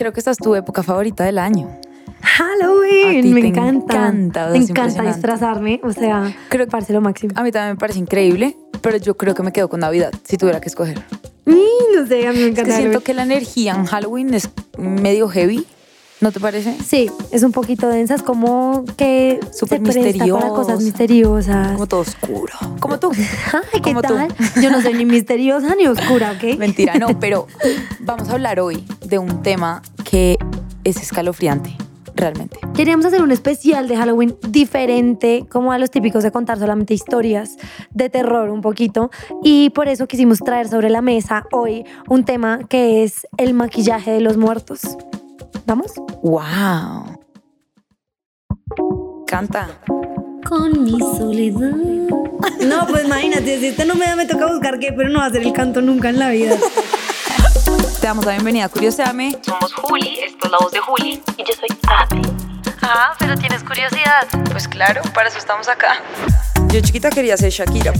Creo que esta es tu época favorita del año. Halloween, me encanta. encanta, me es encanta disfrazarme, o sea, Creo- me parece lo máximo. A mí también me parece increíble, pero yo creo que me quedo con Navidad si tuviera que escoger. Y no sé, a mí me Es encanta. que siento que la energía en Halloween es medio heavy, ¿no te parece? Sí, es un poquito densa, es como que Súper se presta para misteriosa. cosas misteriosas. Como todo oscuro. Como tú. Ay, ¿qué como tú. tal? Yo no soy ni misteriosa ni oscura, ¿ok? Mentira, no, pero vamos a hablar hoy de un tema que es escalofriante, realmente. Queríamos hacer un especial de Halloween diferente, como a los típicos de contar solamente historias de terror un poquito. Y por eso quisimos traer sobre la mesa hoy un tema que es el maquillaje de los muertos. ¿Vamos? ¡Wow! Canta. Con mi soledad. No, pues imagínate, si este no me da, me toca buscar qué, pero no va a ser el canto nunca en la vida. Te damos la bienvenida a Curioseame. Somos Juli, esto es la voz de Juli y yo soy Ate. Ah, pero tienes curiosidad. Pues claro, para eso estamos acá. Yo chiquita quería ser Shakira.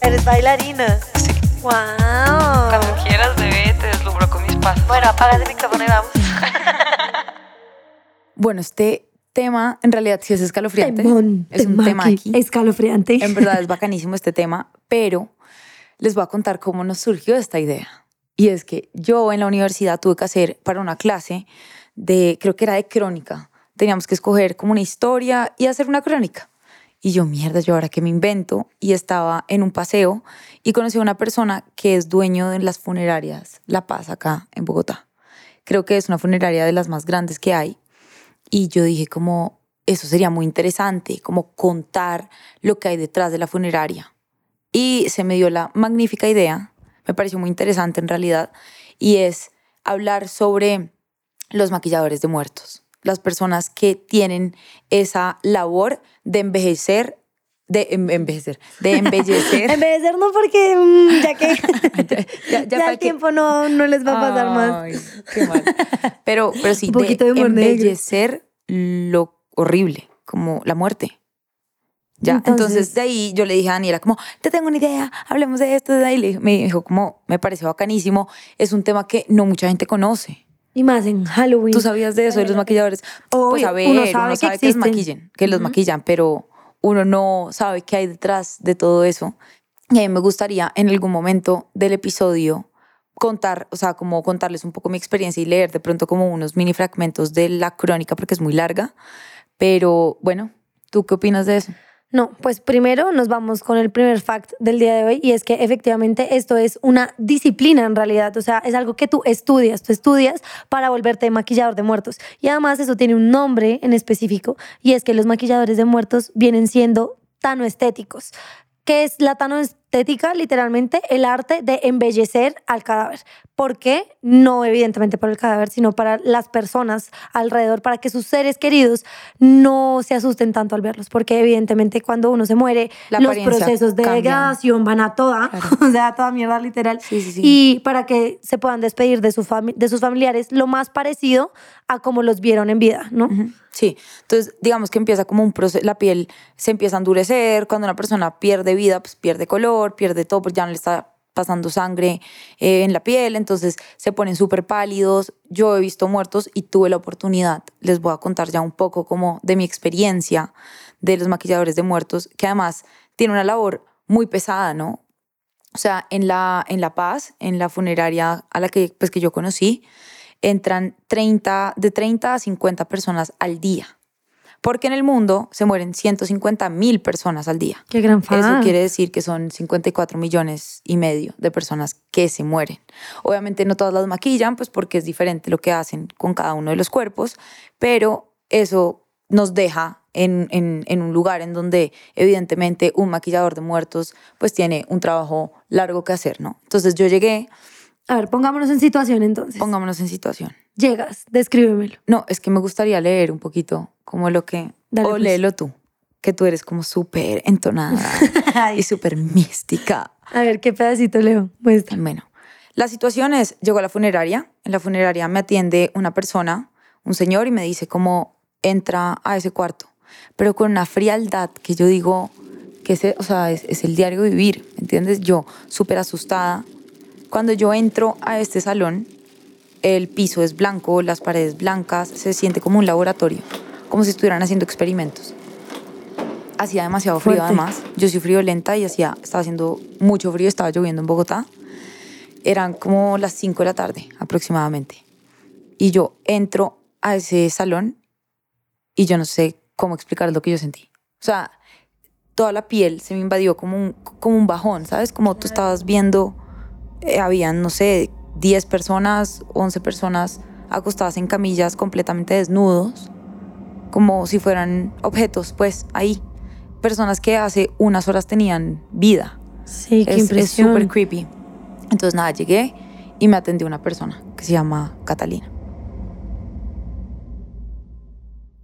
Eres bailarina. Sí. Wow. Cuando quieras, bebé, te deslumbro con mis pasos. Bueno, apaga el micrófono y vamos. Bueno, este tema en realidad sí es escalofriante. Temón, es un temaki, tema aquí. Escalofriante. En verdad es bacanísimo este tema, pero les voy a contar cómo nos surgió esta idea. Y es que yo en la universidad tuve que hacer para una clase de, creo que era de crónica. Teníamos que escoger como una historia y hacer una crónica. Y yo, mierda, yo ahora que me invento. Y estaba en un paseo y conocí a una persona que es dueño de las funerarias La Paz acá en Bogotá. Creo que es una funeraria de las más grandes que hay. Y yo dije como, eso sería muy interesante, como contar lo que hay detrás de la funeraria. Y se me dio la magnífica idea, me pareció muy interesante en realidad, y es hablar sobre los maquilladores de muertos, las personas que tienen esa labor de envejecer, de envejecer, de embellecer. Envejecer no porque mm, ya que Ya- ya ya, para el que- tiempo no, no les va a pasar más. Qué mal. Pero, pero sí, Un de de negro. embellecer lo horrible, como la muerte. Ya, entonces, Entonces- de ahí yo le dije a Daniela como, te tengo una idea, hablemos de esto, de ahí le- me dijo como, me parece bacanísimo, es un tema que no mucha gente conoce. Y más en Halloween. ¿Tú sabías de eso, de los maquilladores? pues Obvio, a ver, uno uno sabe sabe, que que, los maquillan, que los maquillan, pero uno no sabe qué hay detrás de todo eso. Y a mí me gustaría en algún momento del episodio contar, o sea, como contarles un poco mi experiencia y leer de pronto como unos mini fragmentos de la crónica porque es muy larga. Pero bueno, ¿tú qué opinas de eso? No, pues primero nos vamos con el primer fact del día de hoy y es que efectivamente esto es una disciplina en realidad, o sea, es algo que tú estudias, tú estudias para volverte maquillador de muertos y además eso tiene un nombre en específico y es que los maquilladores de muertos vienen siendo tanoestéticos. ¿Qué es la tanoestética? Literalmente el arte de embellecer al cadáver. ¿Por qué? No evidentemente para el cadáver, sino para las personas alrededor, para que sus seres queridos no se asusten tanto al verlos. Porque evidentemente cuando uno se muere, La los procesos de degradación van a toda, Claro. o sea, a toda mierda literal. Sí, sí, sí. Y para que se puedan despedir de, su de sus familiares lo más parecido a como los vieron en vida, ¿no? Sí, entonces digamos que empieza como un proceso, la piel se empieza a endurecer, cuando una persona pierde vida, pues pierde color, pierde todo, pues ya no le está pasando sangre eh, en la piel, entonces se ponen súper pálidos. Yo he visto muertos y tuve la oportunidad, les voy a contar ya un poco como de mi experiencia de los maquilladores de muertos, que además tiene una labor muy pesada, ¿no? O sea, en La, en la Paz, en la funeraria a la que, pues, que yo conocí, entran 30, de 30 a 50 personas al día. Porque en el mundo se mueren 150 mil personas al día. Qué gran Eso fan. quiere decir que son 54 millones y medio de personas que se mueren. Obviamente no todas las maquillan, pues porque es diferente lo que hacen con cada uno de los cuerpos, pero eso nos deja en, en- en un lugar en donde evidentemente un maquillador de muertos pues tiene un trabajo largo que hacer, ¿no? Entonces yo llegué, A ver, pongámonos en situación entonces. pongámonos en situación. Llegas, descríbemelo. No, es que me gustaría leer un poquito como lo que... Dale, o pues. léelo tú, que tú eres como súper entonada y súper mística. A ver, ¿qué pedacito leo? Muestra. Bueno, la situación es, llego a la funeraria, en la funeraria me atiende una persona, un señor, y me dice cómo entra a ese cuarto, pero con una frialdad que yo digo que ese, o sea, es, es el diario vivir, ¿entiendes? Yo súper asustada. Cuando yo entro a este salón, El piso es blanco, las paredes blancas, se siente como un laboratorio, como si estuvieran haciendo experimentos. Hacía demasiado frío Fuerte. además. Yo soy friolenta y hacía, estaba haciendo mucho frío, estaba lloviendo en Bogotá. Eran como las 5 de la tarde aproximadamente. Y yo entro a ese salón y yo no sé cómo explicar lo que yo sentí. O sea, toda la piel se me invadió como un, como un bajón, ¿sabes? Como tú estabas viendo, eh, habían, no sé, 10 personas, 11 personas acostadas en camillas completamente desnudos, como si fueran objetos, pues ahí. Personas que hace unas horas tenían vida. Sí, qué Es- es impresión. súper creepy. Entonces nada, llegué y me atendió una persona que se llama Catalina.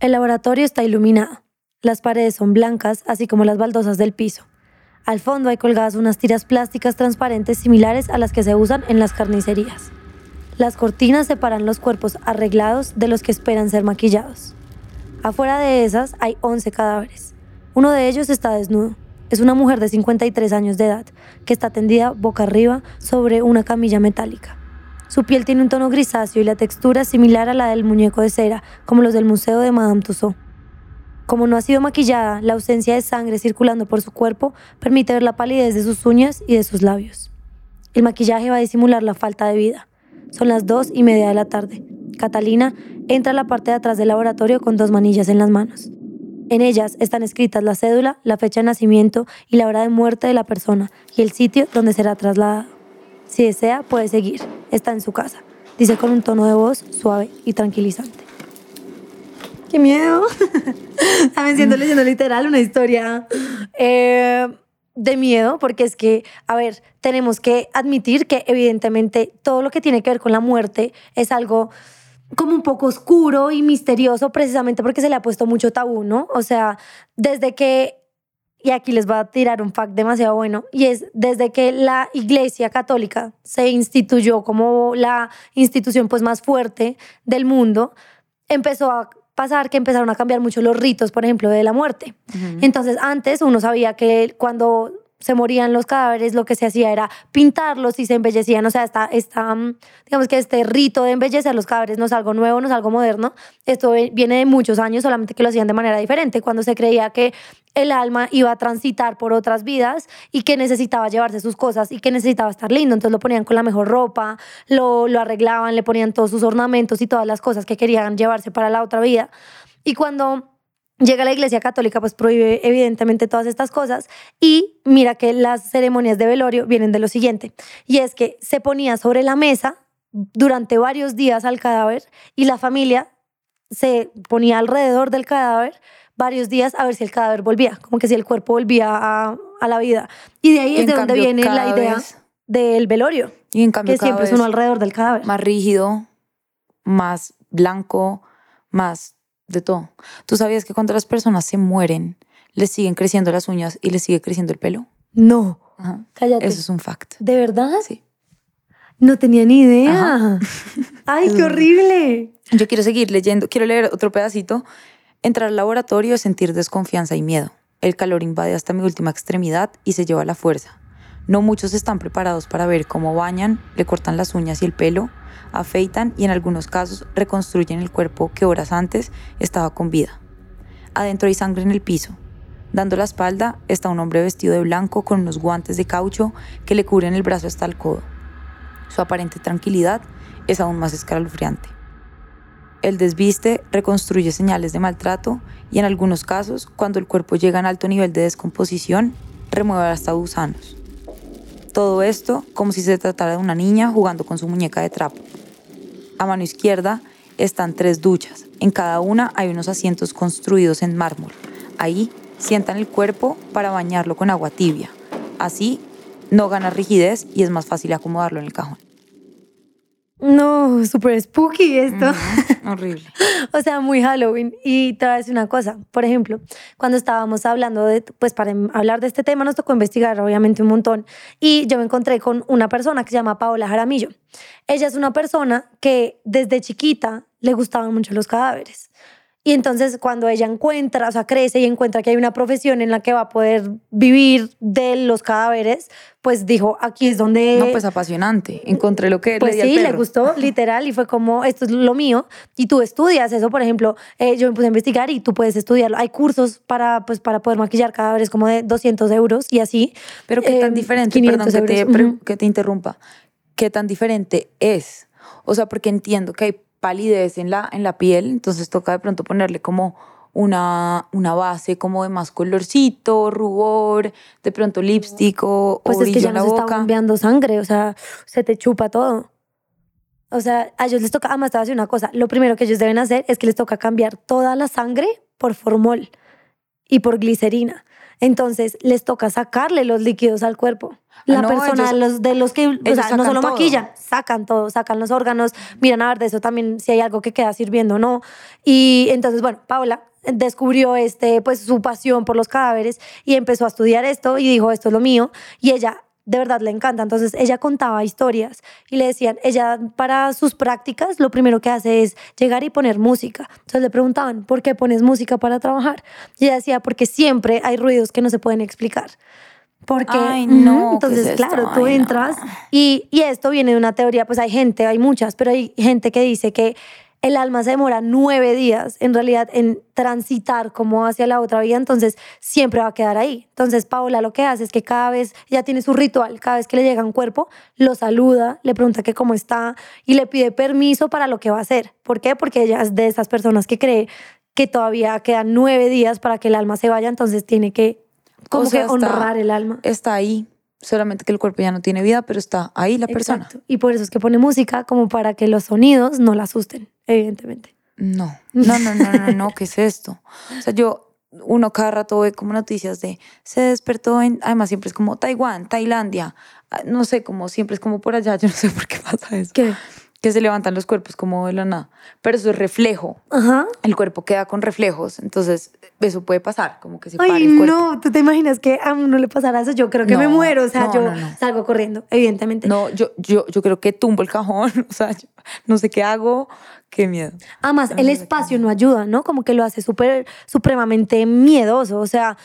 El laboratorio está iluminado. Las paredes son blancas, así como las baldosas del piso. Al fondo hay colgadas unas tiras plásticas transparentes similares a las que se usan en las carnicerías. Las cortinas separan los cuerpos arreglados de los que esperan ser maquillados. Afuera de esas hay 11 cadáveres. Uno de ellos está desnudo. Es una mujer de 53 años de edad, que está tendida boca arriba sobre una camilla metálica. Su piel tiene un tono grisáceo y la textura es similar a la del muñeco de cera, como los del Museo de Madame Tussauds. Como no ha sido maquillada, la ausencia de sangre circulando por su cuerpo permite ver la palidez de sus uñas y de sus labios. El maquillaje va a disimular la falta de vida. Son las dos y media de la tarde. Catalina entra a la parte de atrás del laboratorio con dos manillas en las manos. En ellas están escritas la cédula, la fecha de nacimiento y la hora de muerte de la persona y el sitio donde será trasladado. Si desea, puede seguir. Está en su casa, dice con un tono de voz suave y tranquilizante. ¡Qué miedo! También siento leyendo literal una historia eh, de miedo, porque es que, a ver, tenemos que admitir que evidentemente todo lo que tiene que ver con la muerte es algo como un poco oscuro y misterioso precisamente porque se le ha puesto mucho tabú, ¿no? O sea, desde que, y aquí les va a tirar un fact demasiado bueno, y es desde que la Iglesia Católica se instituyó como la institución pues más fuerte del mundo, empezó a pasar que empezaron a cambiar mucho los ritos, por ejemplo, de la muerte. Entonces, antes uno sabía que cuando se morían los cadáveres, lo que se hacía era pintarlos y se embellecían. O sea, esta, esta, mm, digamos que este rito de embellecer los cadáveres no es algo nuevo, no es algo moderno. Esto viene de muchos años, solamente que lo hacían de manera diferente. Cuando se creía que el alma iba a transitar por otras vidas y que necesitaba llevarse sus cosas y que necesitaba estar lindo. Entonces lo ponían con la mejor ropa, lo, lo arreglaban, le ponían todos sus ornamentos y todas las cosas que querían llevarse para la otra vida. Y cuando llega la Iglesia Católica, pues prohíbe evidentemente todas estas cosas. Y mira que las ceremonias de velorio vienen de lo siguiente. Y es que se ponía sobre la mesa durante varios días al cadáver y la familia se ponía alrededor del cadáver varios días a ver si el cadáver volvía, como que si el cuerpo volvía a, a la vida. Y de ahí es de donde cambio, viene la idea del velorio, Y en cambio, que siempre es uno alrededor del cadáver. más rígido, más blanco, más de todo. ¿Tú sabías que cuando las personas se mueren, les siguen creciendo las uñas y les sigue creciendo el pelo? No, Ajá. cállate. Eso es un fact. ¿De verdad? Sí. No tenía ni idea. Ajá. Ay, qué horrible. Yo quiero seguir leyendo, quiero leer otro pedacito. Entrar al laboratorio es sentir desconfianza y miedo. El calor invade hasta mi última extremidad y se lleva la fuerza. No muchos están preparados para ver cómo bañan, le cortan las uñas y el pelo, afeitan y en algunos casos reconstruyen el cuerpo que horas antes estaba con vida. Adentro hay sangre en el piso. Dando la espalda está un hombre vestido de blanco con unos guantes de caucho que le cubren el brazo hasta el codo. Su aparente tranquilidad es aún más escalofriante. El desviste reconstruye señales de maltrato y en algunos casos, cuando el cuerpo llega a alto nivel de descomposición, remueve hasta gusanos. Todo esto como si se tratara de una niña jugando con su muñeca de trapo. A mano izquierda están tres duchas. En cada una hay unos asientos construidos en mármol. Ahí sientan el cuerpo para bañarlo con agua tibia. Así no gana rigidez y es más fácil acomodarlo en el cajón. No, súper spooky esto. Horrible. O sea, muy Halloween. Y te voy a decir una cosa. Por ejemplo, cuando estábamos hablando de, pues para em- hablar de este tema nos tocó investigar obviamente un montón. Y yo me encontré con una persona que se llama Paola Jaramillo. Ella es una persona que desde chiquita le gustaban mucho los cadáveres. Y entonces cuando ella encuentra, o sea, crece y encuentra que hay una profesión en la que va a poder vivir de los cadáveres, pues dijo, aquí es donde... No, pues apasionante. Encontré lo que Pues le di sí, al le perro. gustó, literal, y fue como, esto es lo mío, y tú estudias eso, por ejemplo, eh, yo me puse a investigar y tú puedes estudiarlo. Hay cursos para, pues, para poder maquillar cadáveres como de 200 euros y así. Pero qué tan Eh, diferente, 500 perdón que te, pre- Ujú. que te interrumpa, qué tan diferente es. O sea, porque entiendo que hay palidez en la, en la piel, entonces toca de pronto ponerle como una, una base como de más colorcito, rubor, de pronto lipstick o, Pues o es que ya en la nos está boca. bombeando sangre, o sea, se te chupa todo. O sea, a ellos les toca, además te voy a decir una cosa, lo primero que ellos deben hacer es que les toca cambiar toda la sangre por formol y por glicerina. Entonces, les toca sacarle los líquidos al cuerpo. La Ah, no, persona, ellos- los de los que, o sea, no solo todo. maquillan, sacan todo, sacan los órganos, miran a ver de eso también si hay algo que queda sirviendo o no. Y entonces, bueno, Paula descubrió este, pues, su pasión por los cadáveres y empezó a estudiar esto y dijo, esto es lo mío. Y ella de verdad le encanta. Entonces ella contaba historias y le decían, ella para sus prácticas lo primero que hace es llegar y poner música. Entonces le preguntaban, ¿por qué pones música para trabajar? Y ella decía, porque siempre hay ruidos que no se pueden explicar. Porque, Ay, no, ¿qué entonces, es claro, tú Ay, no. entras y, y esto viene de una teoría, pues hay gente, hay muchas, pero hay gente que dice que el alma se demora nueve días en realidad en transitar como hacia la otra vida, entonces siempre va a quedar ahí. Entonces Paola lo que hace es que cada vez ya tiene su ritual, cada vez que le llega un cuerpo, lo saluda, le pregunta que cómo está y le pide permiso para lo que va a hacer. ¿Por qué? Porque ella es de esas personas que cree que todavía quedan nueve días para que el alma se vaya, entonces tiene que como O sea, que está- honrar el alma. Está ahí, solamente que el cuerpo ya no tiene vida, pero está ahí la persona. Exacto. Y por eso es que pone música como para que los sonidos no la asusten, evidentemente. No, no, no, no, no, no, ¿qué es esto? O sea, yo, uno cada rato ve como noticias de se despertó en, además siempre es como Taiwán, Tailandia, ah, no sé, como siempre es como por allá, yo no sé por qué pasa eso. ¿Qué? Que se levantan los cuerpos como de la nada. Pero eso es reflejo. Ajá. El cuerpo queda con reflejos, entonces eso puede pasar, como que se Ay, el cuerpo. no, ¿tú te imaginas que a uno le pasara eso? Yo creo que No, me muero, o sea, no, yo no, salgo corriendo, evidentemente. No, yo, yo, yo creo que tumbo el cajón, o sea, yo no sé qué hago, qué miedo. Además, el espacio no ayuda, ¿no? Como que lo hace súper, supremamente miedoso, o sea,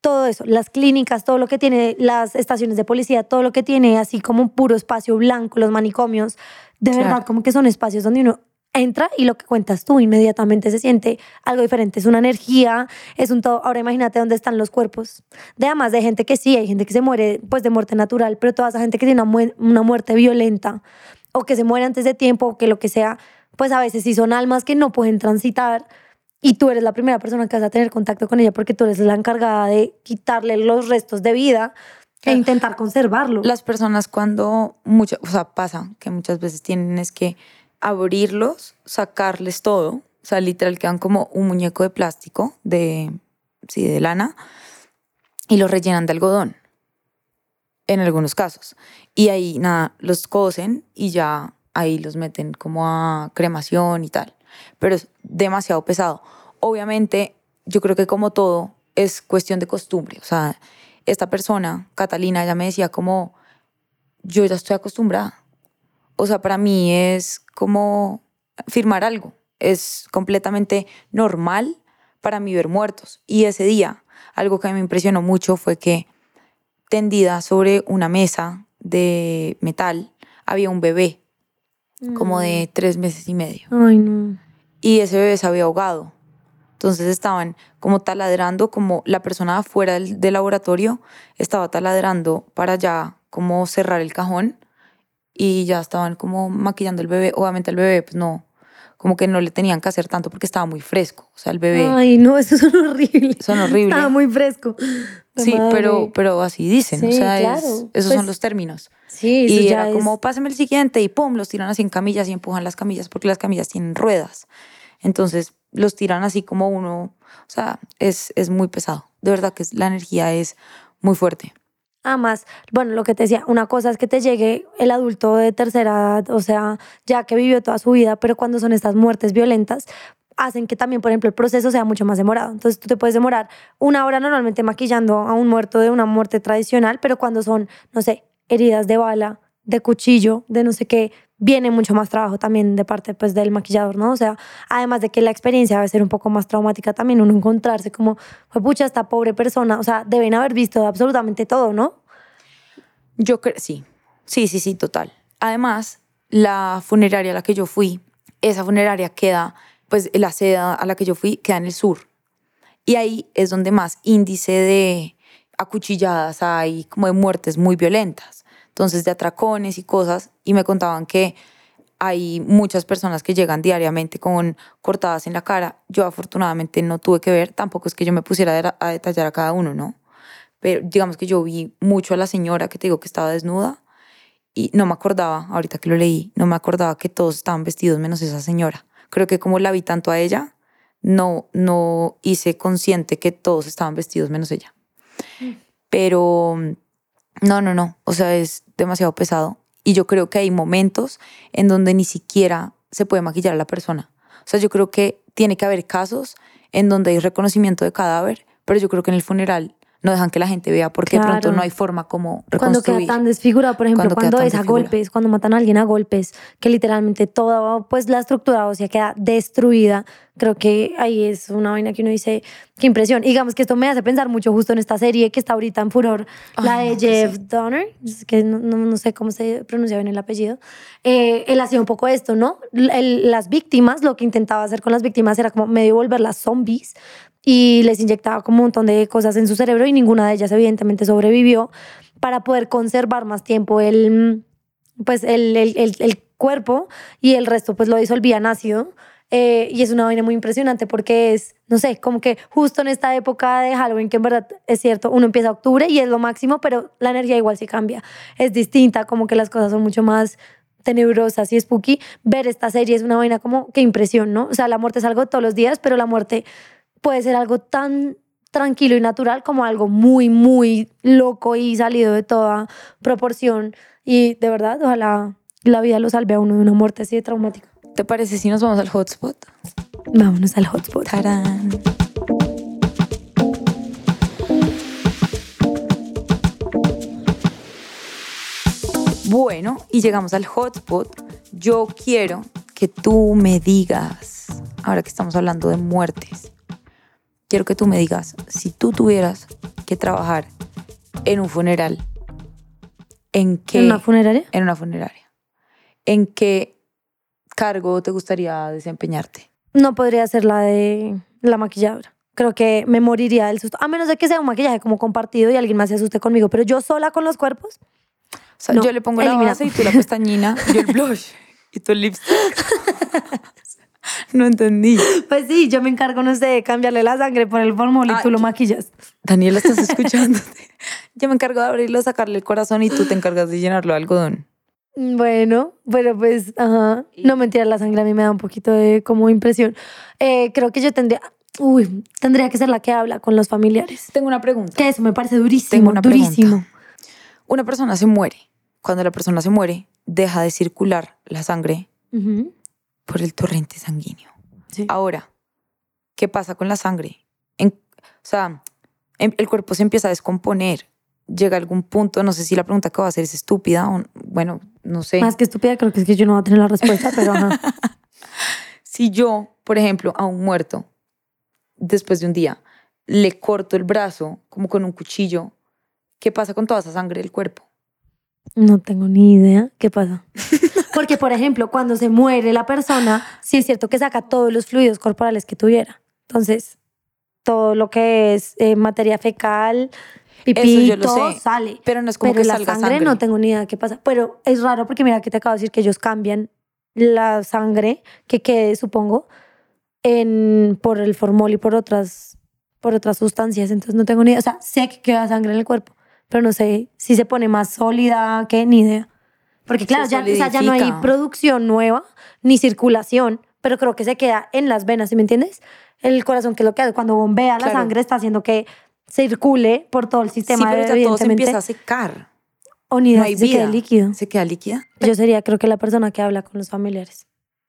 todo eso, las clínicas, todo lo que tiene, las estaciones de policía, todo lo que tiene así como un puro espacio blanco, los manicomios, de Claro. verdad, como que son espacios donde uno entra y lo que cuentas tú inmediatamente se siente algo diferente, es una energía, es un todo. Ahora imagínate dónde están los cuerpos. De además de gente que sí, hay gente que se muere pues de muerte natural, pero toda esa gente que tiene una muerte violenta o que se muere antes de tiempo o que lo que sea, pues a veces sí son almas que no pueden transitar y tú eres la primera persona que vas a tener contacto con ella porque tú eres la encargada de quitarle los restos de vida e intentar conservarlo. Las personas cuando, mucho, o sea, pasa que muchas veces tienen es que abrirlos, sacarles todo, o sea, literal quedan como un muñeco de plástico, de, sí, de lana, y los rellenan de algodón, en algunos casos. Y ahí, nada, los cosen y ya ahí los meten como a cremación y tal. Pero es demasiado pesado. Obviamente, yo creo que como todo, es cuestión de costumbre. O sea, esta persona, Catalina, ella me decía como, yo ya estoy acostumbrada. O sea, para mí es como firmar algo. Es completamente normal para mí ver muertos. Y ese día, algo que me impresionó mucho fue que tendida sobre una mesa de metal había un bebé, como de tres meses y medio. Ay, no. Y ese bebé se había ahogado. Entonces estaban como taladrando, como la persona afuera del, del laboratorio estaba taladrando para ya como cerrar el cajón y ya estaban como maquillando el bebé. Obviamente el bebé pues no, como que no le tenían que hacer tanto porque estaba muy fresco. O sea, el bebé... Ay, no, eso son horribles. Son horribles. Estaba muy fresco. sí, Madre. pero, pero así dicen. o Sí, sea, es- claro. esos Pues, son los términos. Sí, eso Y ya era es- como, pásame el siguiente y pum, los tiran así en camillas y empujan las camillas porque las camillas tienen ruedas. Entonces los tiran así como uno, o sea, es, es muy pesado. De verdad que la energía es muy fuerte. Además, bueno, lo que te decía, una cosa es que te llegue el adulto de tercera edad, o sea, ya que vivió toda su vida, pero cuando son estas muertes violentas, hacen que también, por ejemplo, el proceso sea mucho más demorado. Entonces, tú te puedes demorar una hora normalmente maquillando a un muerto de una muerte tradicional, pero cuando son, no sé, heridas de bala, de cuchillo, de no sé qué, viene mucho más trabajo también de parte pues del maquillador, ¿no? O sea, además de que la experiencia va a ser un poco más traumática también uno encontrarse como, fue pucha, esta pobre persona, o sea, deben haber visto absolutamente todo, ¿no? Yo creo, sí, sí, sí, sí, total. Además, la funeraria a la que yo fui, esa funeraria queda, pues la sede a la que yo fui queda en el sur. Y ahí es donde más índice de acuchilladas hay, como de muertes muy violentas. Entonces, de atracones y cosas. Y me contaban que hay muchas personas que llegan diariamente con cortadas en la cara. Yo afortunadamente no tuve que ver, tampoco es que yo me pusiera a detallar a cada uno, ¿no? Pero digamos que yo vi mucho a la señora que te digo que estaba desnuda y no me acordaba, ahorita que lo leí, no me acordaba que todos estaban vestidos menos esa señora. Creo que como la vi tanto a ella, no, no hice consciente que todos estaban vestidos menos ella. Mm. Pero no, no, no, o sea, es demasiado pesado. Y yo creo que hay momentos en donde ni siquiera se puede maquillar a la persona. O sea, yo creo que tiene que haber casos en donde hay reconocimiento de cadáver, pero yo creo que en el funeral no dejan que la gente vea porque de pronto no hay forma como reconstruir. Cuando queda tan desfigurado, por ejemplo, cuando, es a golpes, cuando matan a alguien a golpes, que literalmente toda pues la estructura o sea queda destruida, creo que ahí es una vaina que uno dice, qué impresión. digamos que esto me hace pensar mucho justo en esta serie que está ahorita en furor, la de Jeff Donner, que no, no, sé cómo se pronuncia bien el apellido. Eh, él hacía un poco esto, ¿no? las víctimas, lo que intentaba hacer con las víctimas era como medio volverlas zombies, y les inyectaba como un montón de cosas en su cerebro y ninguna de ellas evidentemente sobrevivió para poder conservar más tiempo el, pues el, el, el, cuerpo y el resto pues lo disolvía en ácido. Eh, y es una vaina muy impresionante porque es, no sé, como que justo en esta época de Halloween, que en verdad es cierto, uno empieza octubre y es lo máximo, pero la energía igual sí cambia. Es distinta, como que las cosas son mucho más tenebrosas y spooky. Ver esta serie es una vaina como que impresión, ¿no? O sea, la muerte es algo todos los días, pero la muerte puede ser algo tan tranquilo y natural como algo muy, muy loco y salido de toda proporción. Y de verdad, ojalá la vida lo salve a uno de una muerte así de traumática. ¿Te parece si nos vamos al hotspot? Vámonos al hotspot. ¡Tarán! Bueno, y llegamos al hotspot. Yo quiero que tú me digas, ahora que estamos hablando de muertes, quiero que tú me digas, si tú tuvieras que trabajar en un funeral, ¿en qué? ¿En una funeraria? En una funeraria. ¿En qué cargo te gustaría desempeñarte? No podría ser la de la maquilladora. Creo que me moriría del susto. A menos de que sea un maquillaje como compartido y alguien más se asuste conmigo. Pero yo sola con los cuerpos. O sea, yo le pongo la base y tú la pestañina, yo el blush y tú el lipstick. No entendí. Pues sí, yo me encargo, no sé, de cambiarle la sangre, por el formol y ah, tú lo maquillas. Daniela, estás escuchando. yo me encargo de abrirlo, sacarle el corazón y tú te encargas de llenarlo de algodón. Bueno, pero pues, ajá. No mentira, la sangre a mí me da un poquito de como impresión. Eh, creo que yo tendría, uy, tendría que ser la que habla con los familiares. Tengo una pregunta. Que eso me parece durísimo, Tengo una durísimo. Una persona se muere. Cuando la persona se muere, deja de circular la sangre por el torrente sanguíneo. Ahora, ¿qué pasa con la sangre? o sea, em, el cuerpo se empieza a descomponer. Llega algún punto, no sé si la pregunta que va a hacer es estúpida o, bueno, no sé. Más que estúpida, creo que es que yo no voy a tener la respuesta, pero si yo, por ejemplo, a un muerto, después de un día, le corto el brazo como con un cuchillo, ¿qué pasa con toda esa sangre del cuerpo? No tengo ni idea. ¿Qué pasa? Porque, por ejemplo, cuando se muere la persona, sí es cierto que saca todos los fluidos corporales que tuviera. Entonces, todo lo que es eh, materia fecal, pipí, todo sale. Pero no es como que la salga sangre, no tengo ni idea qué pasa. Pero es raro porque mira que te acabo de decir que ellos cambian la sangre que quede, supongo, en, por el formol y por otras, por otras sustancias. Entonces no tengo ni idea. O sea, sé que queda sangre en el cuerpo, pero no sé si se pone más sólida, qué, ni idea. Porque claro, ya, ya no hay producción nueva ni circulación, pero creo que se queda en las venas, ¿sí me entiendes? El corazón que es lo que hace cuando bombea la sangre está haciendo que circule por todo el sistema. Sí, pero ya todo se empieza a secar. O ni no hay se queda líquido. ¿Se queda líquida? Yo sería creo que la persona que habla con los familiares.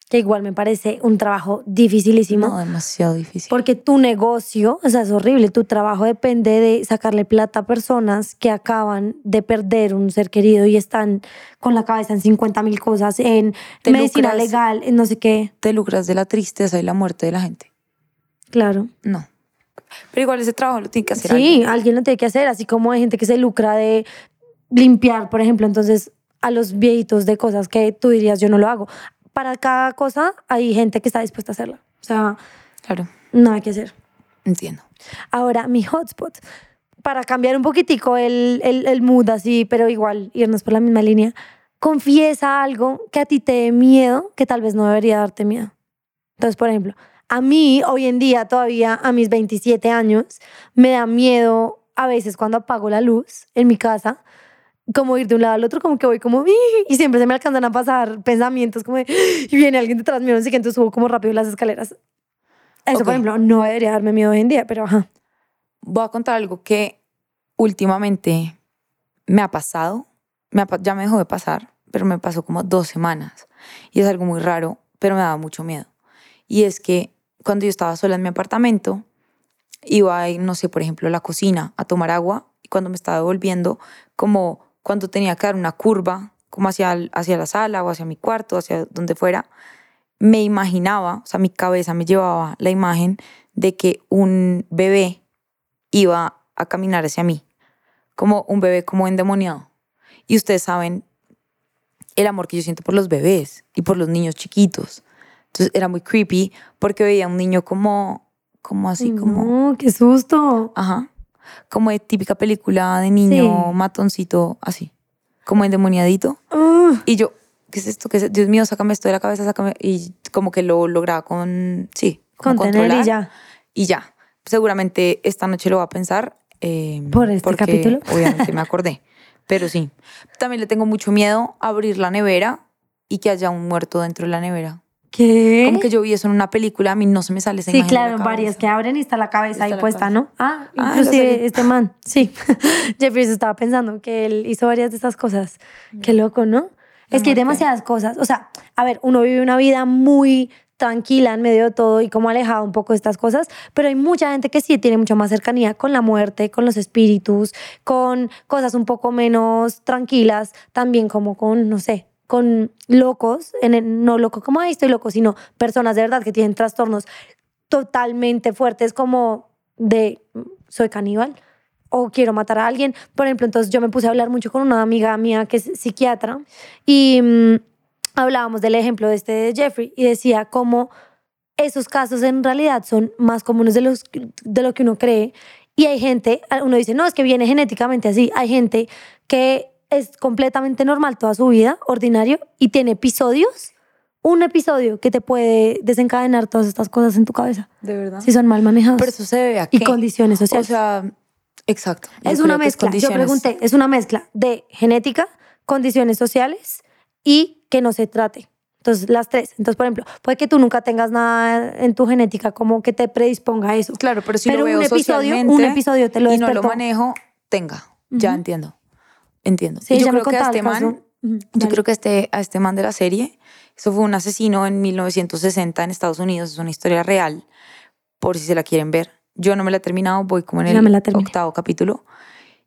que igual me parece un trabajo dificilísimo. No, demasiado difícil. Porque tu negocio, o sea, es horrible, tu trabajo depende de sacarle plata a personas que acaban de perder un ser querido y están con la cabeza en 50 mil cosas, en Te medicina lucras. legal, en no sé qué. Te lucras de la tristeza y la muerte de la gente. Claro. No. Pero igual ese trabajo lo tiene que hacer Sí, alguien. alguien lo tiene que hacer, así como hay gente que se lucra de limpiar, por ejemplo, entonces a los viejitos de cosas que tú dirías yo no lo hago. Para cada cosa hay gente que está dispuesta a hacerla. O sea, Claro, nada que hacer. entiendo. Ahora, mi hotspot. Para cambiar un poquitico el, el, el mood así, pero igual irnos por la misma línea. Confiesa algo que a ti te dé miedo, que tal vez no debería darte miedo. Entonces, por ejemplo, a mí hoy en día, todavía a mis 27 años, me da miedo a veces cuando apago la luz en mi casa, como ir de un lado al otro, como que voy como, y siempre se me alcanzan a pasar pensamientos como, de, y viene alguien detrás mío, no sé qué, entonces subo como rápido las escaleras. Eso, por ejemplo, no debería darme miedo hoy en día, pero ajá. Voy a contar algo que últimamente me ha pasado. Me ha ya me dejó de pasar, pero me pasó como dos semanas. Y es algo muy raro, pero me daba mucho miedo. Y es que cuando yo estaba sola en mi apartamento, iba, a ir, no sé, por ejemplo, a la cocina a tomar agua y cuando me estaba devolviendo, como cuando tenía que dar una curva, como hacia, hacia la sala o hacia mi cuarto, hacia donde fuera, me imaginaba, o sea, mi cabeza me llevaba la imagen de que un bebé iba a caminar hacia mí, como un bebé como endemoniado. Y ustedes saben el amor que yo siento por los bebés y por los niños chiquitos. Entonces era muy creepy porque veía a un niño como, como así, Ay, como, No, qué susto. ajá, como de típica película de niño Sí. matoncito, así, como endemoniadito. Uh, Y yo, ¿qué es esto? ¿Qué es? Dios mío, sácame esto de la cabeza, sácame. Y como que lo lograba con, sí, como contener y controlar. ya. Y ya. Seguramente esta noche lo va a pensar. eh, ¿Por este porque capítulo? Obviamente me acordé. Pero sí. También le tengo mucho miedo a abrir la nevera y que haya un muerto dentro de la nevera. ¿Qué? Como que yo vi eso en una película, a mí no se me sale esa Sí, imagen claro, varias que abren y está la cabeza Está ahí la puesta, cabeza. ¿no? Ah, Ah, inclusive este man, sí. Jeffrey se estaba pensando que él hizo varias de estas cosas. Qué loco, ¿no? Es que hay demasiadas cosas. O sea, a ver, uno vive una vida muy tranquila en medio de todo y como alejado un poco de estas cosas, pero hay mucha gente que sí tiene mucha más cercanía con la muerte, con los espíritus, con cosas un poco menos tranquilas, también como con, no sé, con locos, en no loco como, ay, estoy loco, sino personas de verdad que tienen trastornos totalmente fuertes como de soy caníbal o quiero matar a alguien. Por ejemplo, entonces yo me puse a hablar mucho con una amiga mía que es psiquiatra y mm, hablábamos del ejemplo de este de Jeffrey y decía cómo esos casos en realidad son más comunes de, los, de lo que uno cree. Y hay gente, uno dice, no, es que viene genéticamente así. Hay gente que es completamente normal toda su vida, ordinario, y tiene episodios, un episodio que te puede desencadenar todas estas cosas en tu cabeza, De verdad. si son mal manejados. Pero eso se debe a y qué? condiciones O sociales. sea, exacto. Es una mezcla. Yo pregunté, es una mezcla de genética, condiciones sociales y que no se trate. Entonces, las tres. Entonces, por ejemplo, puede que tú nunca tengas nada en tu genética como que te predisponga a eso. Claro, pero si Pero lo veo un episodio- un episodio te lo y no lo despertó. manejo, tenga. Ya Ujú. entiendo. Entiendo. Sí, Y yo creo que a este man, caso. Yo dale. creo que este, a este man de la serie, eso fue un asesino en 1960 en Estados Unidos, es una historia real, por si se la quieren ver. Yo no me la he terminado, voy como en el octavo capítulo.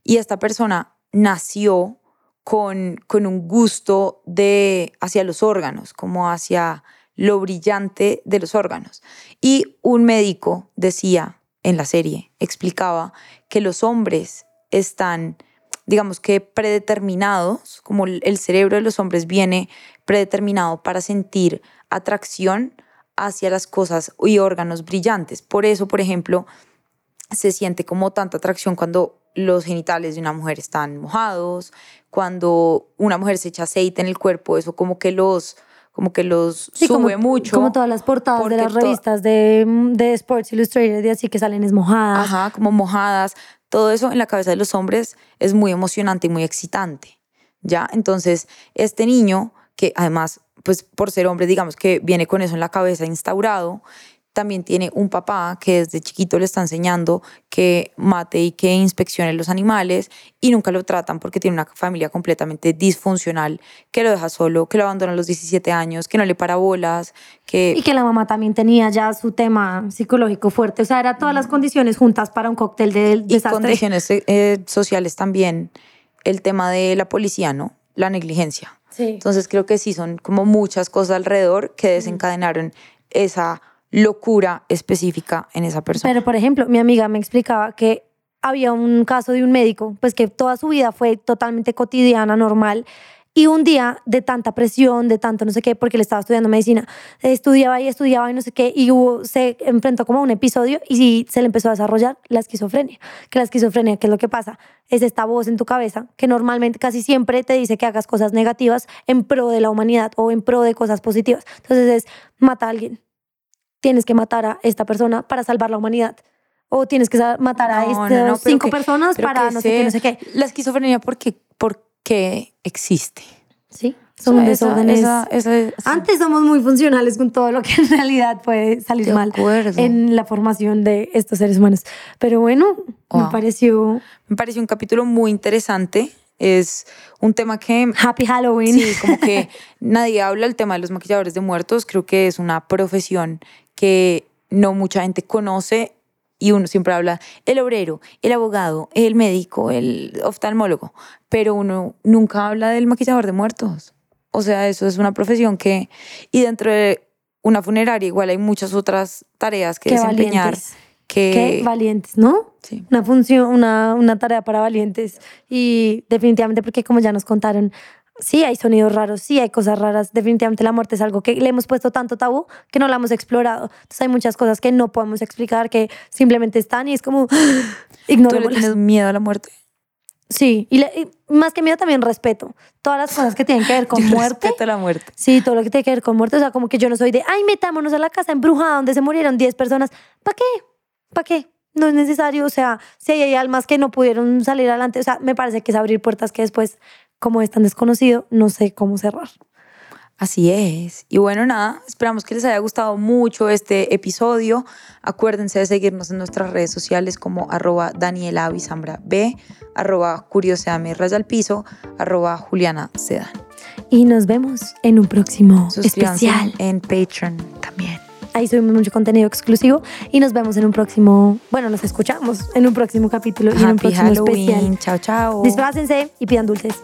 Y esta persona nació con, con un gusto de, hacia los órganos, como hacia lo brillante de los órganos. Y un médico decía en la serie, explicaba que los hombres están, digamos que predeterminados, como el cerebro de los hombres viene predeterminado para sentir atracción hacia las cosas y órganos brillantes. Por eso, por ejemplo, se siente como tanta atracción cuando los genitales de una mujer están mojados, cuando una mujer se echa aceite en el cuerpo, eso como que los, como que los Sí, sube como, mucho. Como todas las portadas de las revistas de, de Sports Illustrated y así que salen es mojadas. Ajá, como mojadas. Todo eso en la cabeza de los hombres es muy emocionante y muy excitante. ¿Ya? Entonces, este niño, que además, pues por ser hombre, digamos que viene con eso en la cabeza instaurado, también tiene un papá que desde chiquito le está enseñando que mate y que inspeccione los animales y nunca lo tratan porque tiene una familia completamente disfuncional, que lo deja solo, que lo abandona a los 17 años, que no le para bolas, que... Y que la mamá también tenía ya su tema psicológico fuerte. O sea, era todas las condiciones juntas para un cóctel de y desastre. condiciones eh, sociales también, el tema de la policía, ¿no? La negligencia. Sí. Entonces creo que sí son como muchas cosas alrededor que desencadenaron esa locura específica en esa persona. Pero, por ejemplo, mi amiga me explicaba que había un caso de un médico, pues que toda su vida fue totalmente cotidiana, normal, y un día de tanta presión, de tanto no sé qué, porque le estaba estudiando medicina, estudiaba y estudiaba y no sé qué, y hubo, se enfrentó como a un episodio y se le empezó a desarrollar la esquizofrenia. Que la esquizofrenia, ¿qué es lo que pasa? Es esta voz en tu cabeza que normalmente casi siempre te dice que hagas cosas negativas en pro de la humanidad o en pro de cosas positivas. Entonces es, mata a alguien. Tienes que matar a esta persona para salvar la humanidad. O tienes que matar a No, no, estas no, pero cinco que- personas para no sé qué, no sé- qué. La esquizofrenia, ¿por qué, por qué existe? Sí, son O sea, esa- desórdenes. esa- esa- sí. Antes somos muy funcionales con todo lo que en realidad puede salir De mal acuerdo. en la formación de estos seres humanos. Pero bueno, me Wow. pareció Me pareció un capítulo muy interesante. Es un tema que Happy Halloween. Sí, como que nadie habla el tema de los maquilladores de muertos. Creo que es una profesión que no mucha gente conoce y uno siempre habla el obrero, el abogado, el médico, el oftalmólogo, pero uno nunca habla del maquillador de muertos. O sea, eso es una profesión que, y dentro de una funeraria igual hay muchas otras tareas que Qué desempeñar. valientes. Que, Qué valientes, ¿no? sí. Una función, una, una tarea para valientes. Y definitivamente, porque como ya nos contaron, sí hay sonidos raros, sí hay cosas raras. Definitivamente la muerte es algo que le hemos puesto tanto tabú que no la hemos explorado. Entonces hay muchas cosas que no podemos explicar, que simplemente están y es como ¿Tú le tienes miedo a la muerte? Sí, y, le- y más que miedo también respeto. Todas las cosas que tienen que ver con Yo muerte. respeto la muerte. Sí, todo lo que tiene que ver con muerte. O sea, como que yo no soy de, ay, metámonos a la casa embrujada donde se murieron 10 personas. ¿Para qué? ¿Para qué? No es necesario. O sea, si hay almas que no pudieron salir adelante, o sea, me parece que es abrir puertas que después, como es tan desconocido, no sé cómo cerrar. Así es. Y bueno, nada, esperamos que les haya gustado mucho este episodio. Acuérdense de seguirnos en nuestras redes sociales como arroba Daniela Bisambra B, arroba Curioseame Raya al Piso, arroba Juliana Sedan. Y nos vemos en un próximo Suscríbanse especial. en Patreon también. Ahí subimos mucho contenido exclusivo y nos vemos en un próximo, bueno, nos escuchamos en un próximo capítulo y en un próximo Halloween. especial. Chao, chao. Disfrácense y pidan dulces.